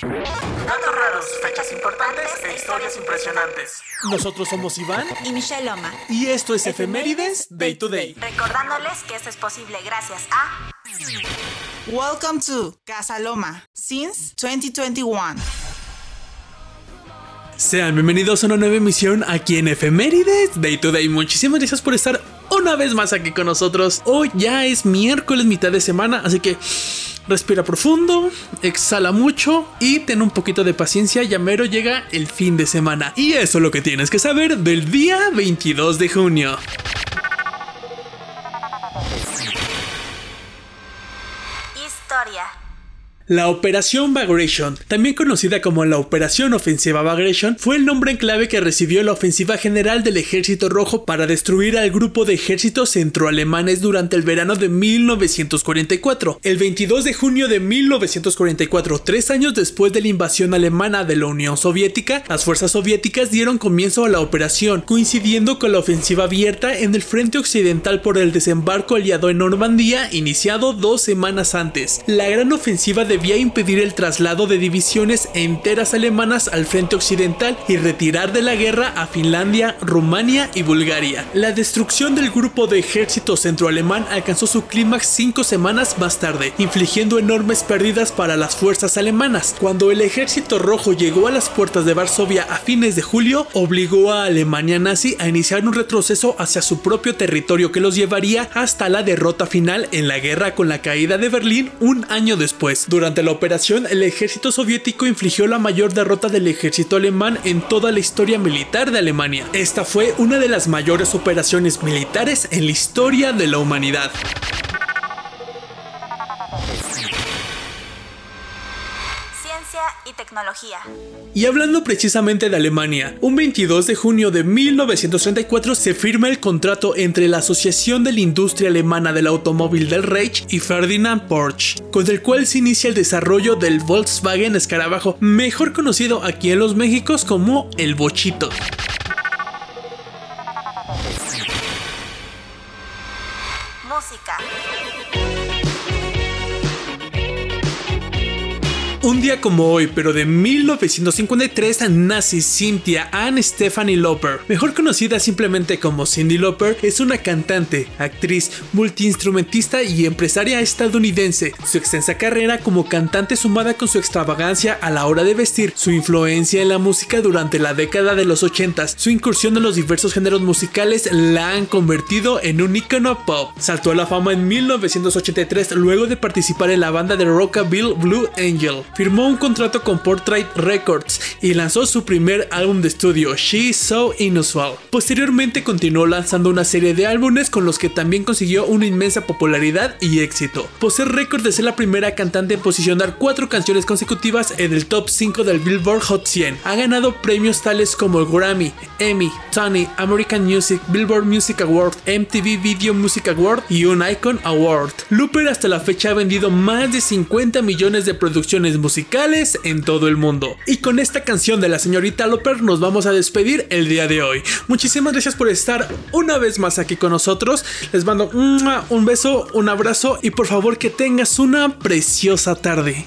Datos raros, fechas importantes e historias impresionantes. Nosotros somos Iván y Michelle Loma. Y esto es Efemérides Day to Day. Recordándoles que esto es posible gracias a. Welcome to Casa Loma since 2021. Sean bienvenidos a una nueva emisión aquí en Efemérides Day to Day. Muchísimas gracias por estar una vez más aquí con nosotros. Hoy ya es miércoles, mitad de semana, así que respira profundo, exhala mucho y ten un poquito de paciencia. Ya mero llega el fin de semana. Y eso es lo que tienes que saber del día 22 de junio. La Operación Bagration, también conocida como la Operación Ofensiva Bagration, fue el nombre en clave que recibió la ofensiva general del Ejército Rojo para destruir al grupo de ejércitos centroalemanes durante el verano de 1944. El 22 de junio de 1944, tres años después de la invasión alemana de la Unión Soviética, las fuerzas soviéticas dieron comienzo a la operación, coincidiendo con la ofensiva abierta en el frente occidental por el desembarco aliado en Normandía, iniciado dos semanas antes. La gran ofensiva de debía impedir el traslado de divisiones enteras alemanas al frente occidental y retirar de la guerra a Finlandia, Rumania y Bulgaria. La destrucción del grupo de ejército centroalemán alcanzó su clímax cinco semanas más tarde, infligiendo enormes pérdidas para las fuerzas alemanas. Cuando el ejército rojo llegó a las puertas de Varsovia a fines de julio, obligó a Alemania nazi a iniciar un retroceso hacia su propio territorio que los llevaría hasta la derrota final en la guerra con la caída de Berlín un año después. Durante durante la operación, el ejército soviético infligió la mayor derrota del ejército alemán en toda la historia militar de Alemania. Esta fue una de las mayores operaciones militares en la historia de la humanidad. Y tecnología. Y hablando precisamente de Alemania, un 22 de junio de 1934 se firma el contrato entre la Asociación de la Industria Alemana del Automóvil del Reich y Ferdinand Porsche, con el cual se inicia el desarrollo del Volkswagen Escarabajo, mejor conocido aquí en los Méxicos como el Bochito. Un día como hoy, pero de 1953, nace Cynthia Ann Stephanie Lauper, mejor conocida simplemente como Cindy Lauper, es una cantante, actriz, multiinstrumentista y empresaria estadounidense. Su extensa carrera como cantante sumada con su extravagancia a la hora de vestir, su influencia en la música durante la década de los 80, su incursión en los diversos géneros musicales la han convertido en un icono pop. Saltó a la fama en 1983 luego de participar en la banda de rockabilly Blue Angel firmó un contrato con Portrait Records y lanzó su primer álbum de estudio, She's So Inusual. Posteriormente continuó lanzando una serie de álbumes con los que también consiguió una inmensa popularidad y éxito. Posee récord de ser la primera cantante en posicionar cuatro canciones consecutivas en el top 5 del Billboard Hot 100. Ha ganado premios tales como el Grammy, Emmy, Tony, American Music, Billboard Music Award, MTV Video Music Award y un Icon Award. Looper hasta la fecha ha vendido más de 50 millones de producciones musicales en todo el mundo. Y con esta canción de la señorita Loper nos vamos a despedir el día de hoy. Muchísimas gracias por estar una vez más aquí con nosotros. Les mando un beso, un abrazo y por favor que tengas una preciosa tarde.